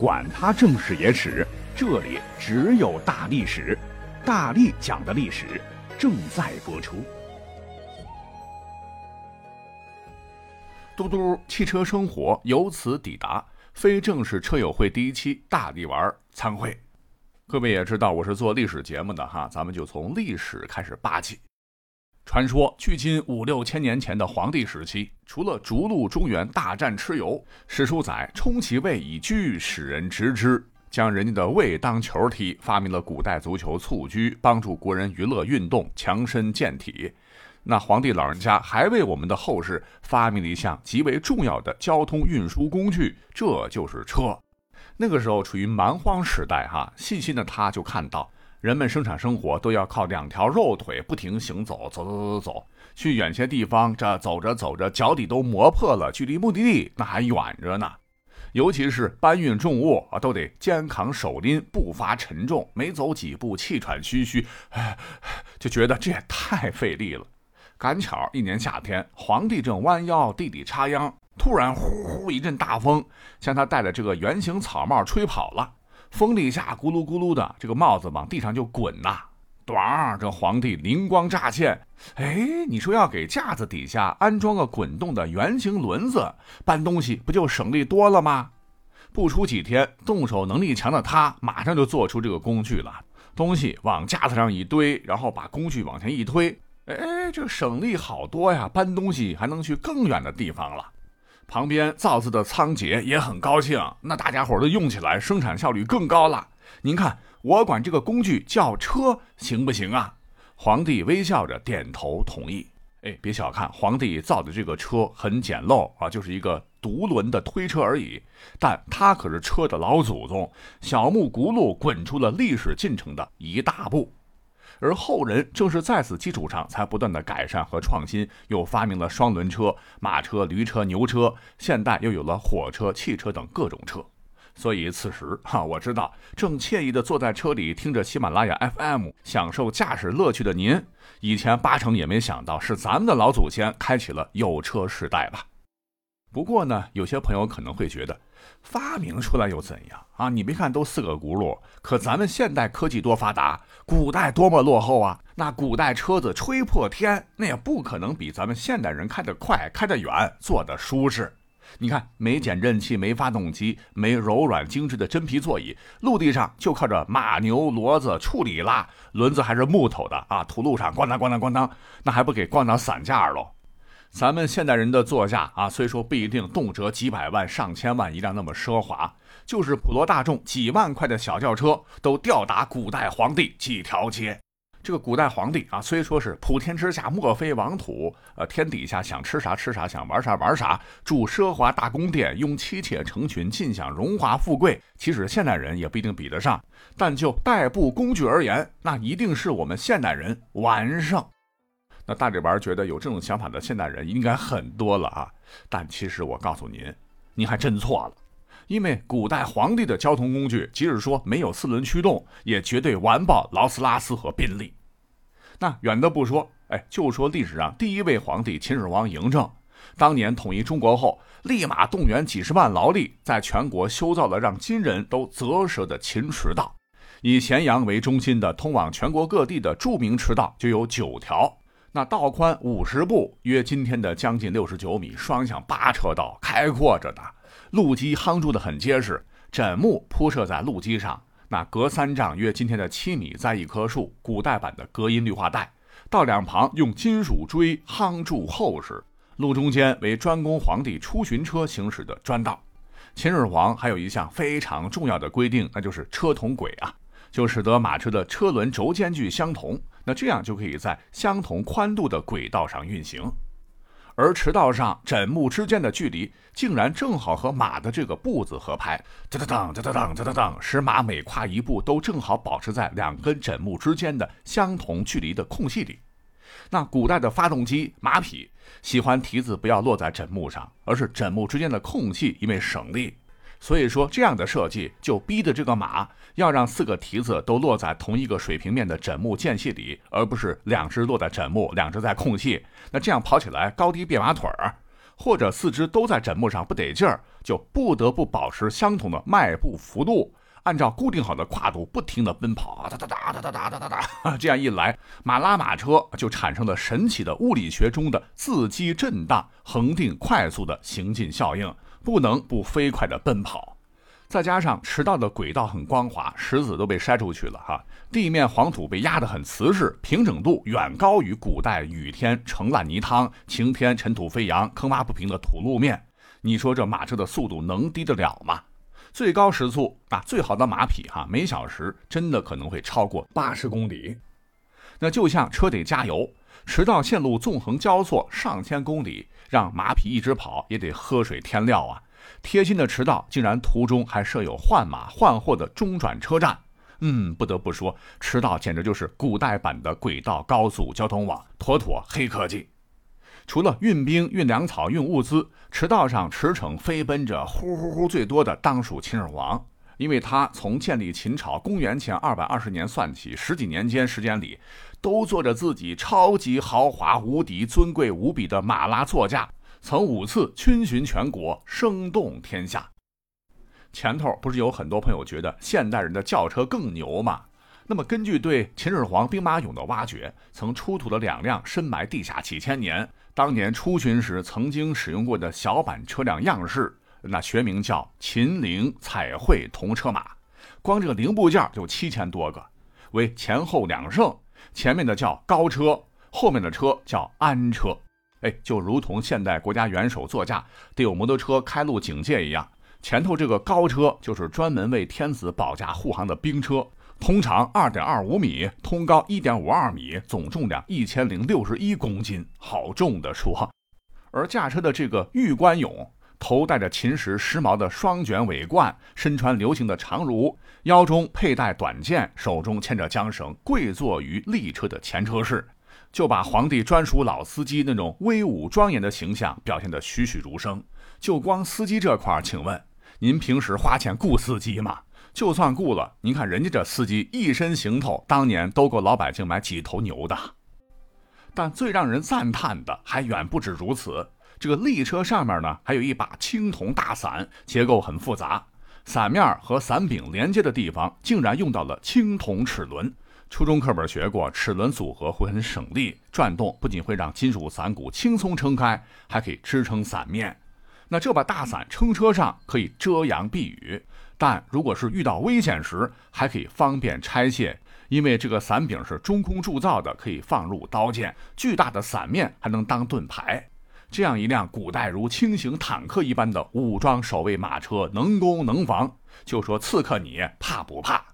管他正史野史，这里只有大历史，大力讲的历史正在播出。嘟嘟汽车生活由此抵达，非正式车友会第一期大力玩参会。各位也知道我是做历史节目的哈，咱们就从历史开始扒起。传说距今五六千年前的黄帝时期，除了逐鹿中原大战蚩尤，史书载充其胃以居，使人直之，将人家的胃当球踢，发明了古代足球蹴鞠，帮助国人娱乐运动，强身健体。那皇帝老人家还为我们的后世发明了一项极为重要的交通运输工具，这就是车。那个时候处于蛮荒时代，哈，细心的他就看到。人们生产生活都要靠两条肉腿不停行走，走走走走走，去远些地方，这走着走着脚底都磨破了，距离目的地那还远着呢。尤其是搬运重物啊，都得肩扛手拎，步伐沉重，每走几步气喘吁吁，哎，就觉得这也太费力了。赶巧一年夏天，皇帝正弯腰地里插秧，突然呼呼一阵大风，将他戴的这个圆形草帽吹跑了。风力下，咕噜咕噜的，这个帽子往地上就滚呐！咣，这皇帝灵光乍现，哎，你说要给架子底下安装个滚动的圆形轮子，搬东西不就省力多了吗？不出几天，动手能力强的他马上就做出这个工具了。东西往架子上一堆，然后把工具往前一推，哎，这省力好多呀！搬东西还能去更远的地方了。旁边造字的仓颉也很高兴，那大家伙都用起来，生产效率更高了。您看，我管这个工具叫车，行不行啊？皇帝微笑着点头同意。哎，别小看皇帝造的这个车，很简陋啊，就是一个独轮的推车而已。但它可是车的老祖宗，小木轱辘滚出了历史进程的一大步。而后人正是在此基础上，才不断的改善和创新，又发明了双轮车、马车、驴车、牛车，现代又有了火车、汽车等各种车。所以此时哈，我知道正惬意的坐在车里听着喜马拉雅 FM，享受驾驶乐趣的您，以前八成也没想到是咱们的老祖先开启了有车时代吧。不过呢，有些朋友可能会觉得，发明出来又怎样啊？你别看都四个轱辘，可咱们现代科技多发达，古代多么落后啊！那古代车子吹破天，那也不可能比咱们现代人开得快、开得远、坐得舒适。你看，没减震器，没发动机，没柔软精致的真皮座椅，陆地上就靠着马牛骡子处理拉，轮子还是木头的啊！土路上咣当咣当咣当，那还不给咣当散架喽？咱们现代人的座驾啊，虽说不一定动辄几百万、上千万一辆那么奢华，就是普罗大众几万块的小轿车，都吊打古代皇帝几条街。这个古代皇帝啊，虽说是普天之下莫非王土，呃，天底下想吃啥吃啥，想玩啥玩啥，住奢华大宫殿，拥妻妾成群，尽享荣华富贵。其实现代人也不一定比得上，但就代步工具而言，那一定是我们现代人完胜。那大力丸觉得有这种想法的现代人应该很多了啊，但其实我告诉您，您还真错了，因为古代皇帝的交通工具，即使说没有四轮驱动，也绝对完爆劳斯拉斯和宾利。那远的不说，哎，就说历史上第一位皇帝秦始皇嬴政，当年统一中国后，立马动员几十万劳力，在全国修造了让金人都啧舌的秦驰道，以咸阳为中心的通往全国各地的著名驰道就有九条。那道宽五十步，约今天的将近六十九米，双向八车道，开阔着呢，路基夯筑的很结实，枕木铺设在路基上，那隔三丈约今天的七米栽一棵树，古代版的隔音绿化带，道两旁用金属锥夯筑厚实，路中间为专供皇帝出巡车行驶的专道。秦始皇还有一项非常重要的规定，那就是车同轨啊，就使得马车的车轮轴间距相同。那这样就可以在相同宽度的轨道上运行，而驰道上枕木之间的距离竟然正好和马的这个步子合拍，哒哒当，哒哒当，哒哒当，使马每跨一步都正好保持在两根枕木之间的相同距离的空隙里。那古代的发动机马匹喜欢蹄子不要落在枕木上，而是枕木之间的空隙，因为省力。所以说，这样的设计就逼得这个马要让四个蹄子都落在同一个水平面的枕木间隙里，而不是两只落在枕木，两只在空隙。那这样跑起来高低变马腿儿。或者四肢都在枕木上不得劲儿，就不得不保持相同的迈步幅度，按照固定好的跨度不停地奔跑，哒哒哒哒哒哒哒哒哒。这样一来，马拉马车就产生了神奇的物理学中的自激震荡、恒定快速的行进效应，不能不飞快地奔跑。再加上驰道的轨道很光滑，石子都被筛出去了哈，地面黄土被压得很瓷实，平整度远高于古代雨天盛烂泥汤、晴天尘土飞扬、坑洼不平的土路面。你说这马车的速度能低得了吗？最高时速啊，最好的马匹哈，每小时真的可能会超过八十公里。那就像车得加油，驰道线路纵横交错上千公里，让马匹一直跑也得喝水添料啊。贴心的驰道竟然途中还设有换马换货的中转车站，嗯，不得不说，驰道简直就是古代版的轨道高速交通网，妥妥黑科技。除了运兵、运粮草、运物资，驰道上驰骋飞奔着呼呼呼最多的当属秦始皇，因为他从建立秦朝公元前二百二十年算起，十几年间时间里，都坐着自己超级豪华、无敌尊贵无比的马拉座驾。曾五次群巡全国，声动天下。前头不是有很多朋友觉得现代人的轿车更牛吗？那么根据对秦始皇兵马俑的挖掘，曾出土了两辆深埋地下几千年、当年出巡时曾经使用过的小板车辆样式，那学名叫秦陵彩绘铜车马，光这个零部件就七千多个，为前后两乘，前面的叫高车，后面的车叫安车。哎，就如同现代国家元首座驾得有摩托车开路警戒一样，前头这个高车就是专门为天子保驾护航的兵车，通长二点二五米，通高一点五二米，总重量一千零六十一公斤，好重的说。而驾车的这个玉关勇，头戴着秦时时髦的双卷尾冠，身穿流行的长襦，腰中佩戴短剑，手中牵着缰绳，跪坐于立车的前车室。就把皇帝专属老司机那种威武庄严的形象表现得栩栩如生。就光司机这块，请问您平时花钱雇司机吗？就算雇了，您看人家这司机一身行头，当年都够老百姓买几头牛的。但最让人赞叹的还远不止如此。这个立车上面呢，还有一把青铜大伞，结构很复杂，伞面和伞柄连接的地方竟然用到了青铜齿轮。初中课本学过，齿轮组合会很省力，转动不仅会让金属伞骨轻松撑开，还可以支撑伞面。那这把大伞撑车上可以遮阳避雨，但如果是遇到危险时，还可以方便拆卸，因为这个伞柄是中空铸造的，可以放入刀剑。巨大的伞面还能当盾牌。这样一辆古代如轻型坦克一般的武装守卫马车，能攻能防，就说刺客你怕不怕？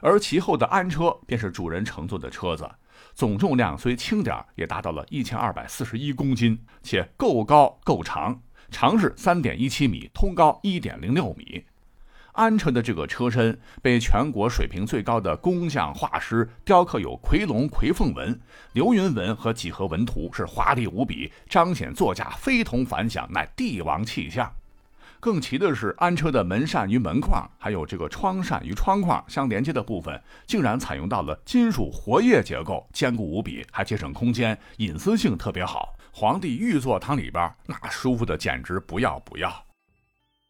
而其后的安车便是主人乘坐的车子，总重量虽轻点也达到了一千二百四十一公斤，且够高够长，长是三点一七米，通高一点零六米。安车的这个车身被全国水平最高的工匠画师雕刻有夔龙、夔凤纹、流云纹和几何纹图，是华丽无比，彰显座驾非同凡响，乃帝王气象。更奇的是，安车的门扇与门框，还有这个窗扇与窗框相连接的部分，竟然采用到了金属活页结构，坚固无比，还节省空间，隐私性特别好。皇帝御座堂里边那舒服的简直不要不要。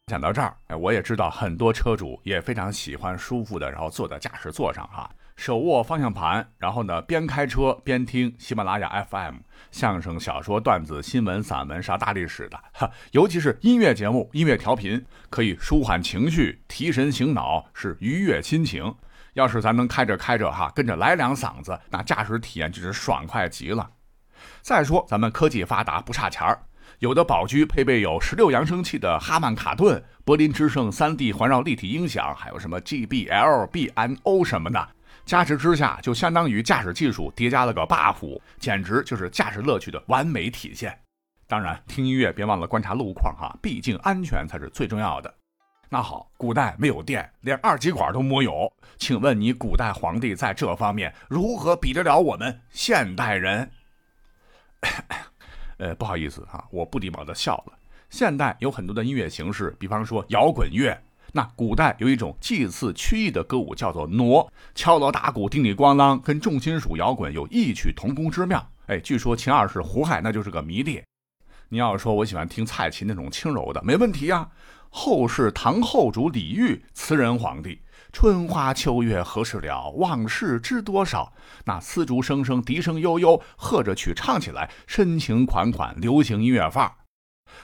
讲到这儿，哎，我也知道很多车主也非常喜欢舒服的，然后坐在驾驶座上哈。手握方向盘，然后呢，边开车边听喜马拉雅 FM，相声、小说、段子、新闻、散文啥大历史的，哈，尤其是音乐节目、音乐调频，可以舒缓情绪、提神醒脑，是愉悦心情。要是咱能开着开着哈，跟着来两嗓子，那驾驶体验就是爽快极了。再说咱们科技发达不差钱儿，有的宝驹配备有十六扬声器的哈曼卡顿、柏林之声 3D 环绕立体音响，还有什么 GBL、B&O 什么的。加持之下，就相当于驾驶技术叠加了个 buff，简直就是驾驶乐趣的完美体现。当然，听音乐别忘了观察路况哈，毕竟安全才是最重要的。那好，古代没有电，连二极管都没有，请问你古代皇帝在这方面如何比得了我们现代人？呃，不好意思哈，我不礼貌的笑了。现代有很多的音乐形式，比方说摇滚乐。那古代有一种祭祀曲艺的歌舞，叫做傩，敲锣打鼓、叮里咣啷，跟重金属摇滚有异曲同工之妙。哎，据说秦二世胡亥那就是个迷弟。你要说我喜欢听蔡琴那种轻柔的，没问题呀。后世唐后主李煜，词人皇帝，春花秋月何时了？往事知多少？那丝竹声声，笛声悠悠，和着曲唱起来，深情款款，流行音乐范儿。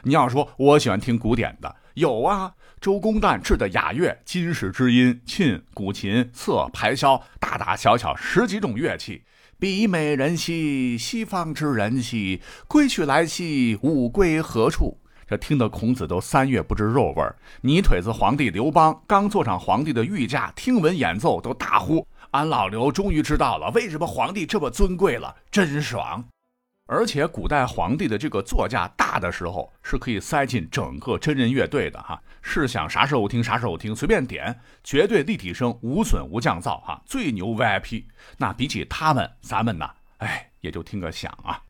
你要说我喜欢听古典的，有啊，周公旦制的雅乐，金石之音，磬、古琴、瑟、排箫，大大小小十几种乐器。比美人兮，西方之人兮，归去来兮，吾归何处？这听得孔子都三月不知肉味儿。泥腿子皇帝刘邦刚坐上皇帝的御驾，听闻演奏都大呼：“俺老刘终于知道了为什么皇帝这么尊贵了，真爽！”而且古代皇帝的这个座驾大的时候是可以塞进整个真人乐队的哈，是想啥时候听啥时候听，随便点，绝对立体声，无损无降噪哈，最牛 VIP。那比起他们，咱们呢，哎，也就听个响啊。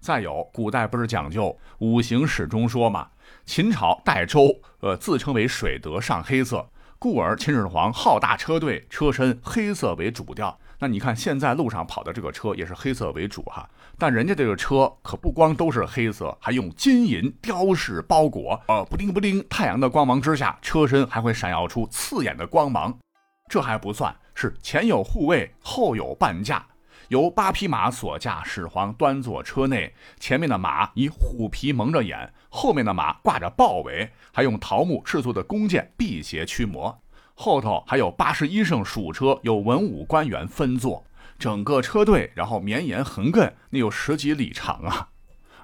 再有，古代不是讲究五行始终说嘛？秦朝代周，呃，自称为水德上黑色，故而秦始皇好大车队，车身黑色为主调。那你看现在路上跑的这个车也是黑色为主哈，但人家这个车可不光都是黑色，还用金银雕饰包裹，呃，不灵不灵，太阳的光芒之下，车身还会闪耀出刺眼的光芒。这还不算，是前有护卫，后有伴驾。由八匹马所驾，始皇端坐车内，前面的马以虎皮蒙着眼，后面的马挂着豹尾，还用桃木制作的弓箭辟邪驱魔。后头还有八十一乘鼠车，有文武官员分坐，整个车队然后绵延横亘，那有十几里长啊！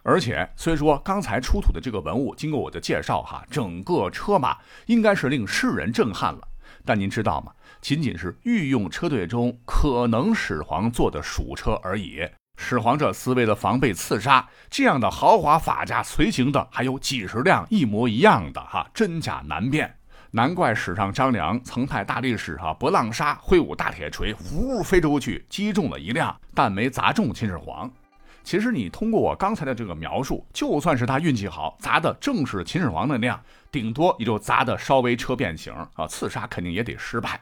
而且虽说刚才出土的这个文物，经过我的介绍哈，整个车马应该是令世人震撼了，但您知道吗？仅仅是御用车队中可能始皇坐的鼠车而已。始皇这次为了防备刺杀，这样的豪华法驾随行的还有几十辆一模一样的哈，真假难辨。难怪史上张良曾派大力士哈博浪沙挥舞大铁锤，呜飞出去击中了一辆，但没砸中秦始皇。其实你通过我刚才的这个描述，就算是他运气好，砸的正是秦始皇那辆，顶多也就砸的稍微车变形啊，刺杀肯定也得失败。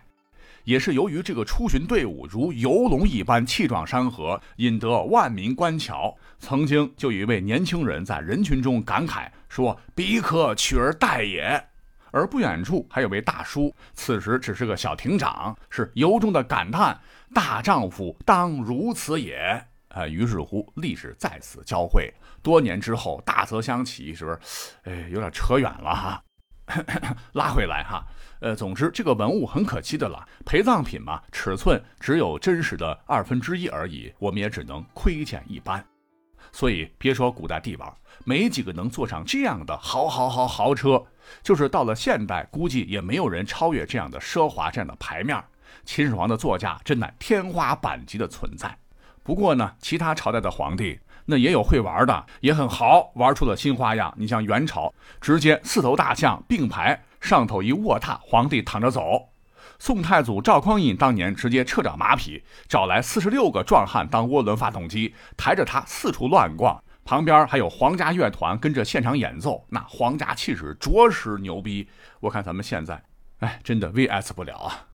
也是由于这个出巡队伍如游龙一般气壮山河，引得万民观瞧。曾经就有一位年轻人在人群中感慨说：“彼可取而代也。”而不远处还有位大叔，此时只是个小亭长，是由衷的感叹：“大丈夫当如此也。”啊，于是乎，历史在此交汇。多年之后，大泽乡起，是不是？哎，有点扯远了哈，拉回来哈。呃，总之这个文物很可惜的了，陪葬品嘛，尺寸只有真实的二分之一而已，我们也只能窥见一斑。所以别说古代帝王，没几个能坐上这样的豪豪豪豪车。就是到了现代，估计也没有人超越这样的奢华，这样的牌面。秦始皇的座驾真乃天花板级的存在。不过呢，其他朝代的皇帝那也有会玩的，也很豪，玩出了新花样。你像元朝，直接四头大象并排。上头一卧榻，皇帝躺着走。宋太祖赵匡胤当年直接撤掉马匹，找来四十六个壮汉当涡轮发动机，抬着他四处乱逛。旁边还有皇家乐团跟着现场演奏，那皇家气势着实牛逼。我看咱们现在，哎，真的 VS 不了啊。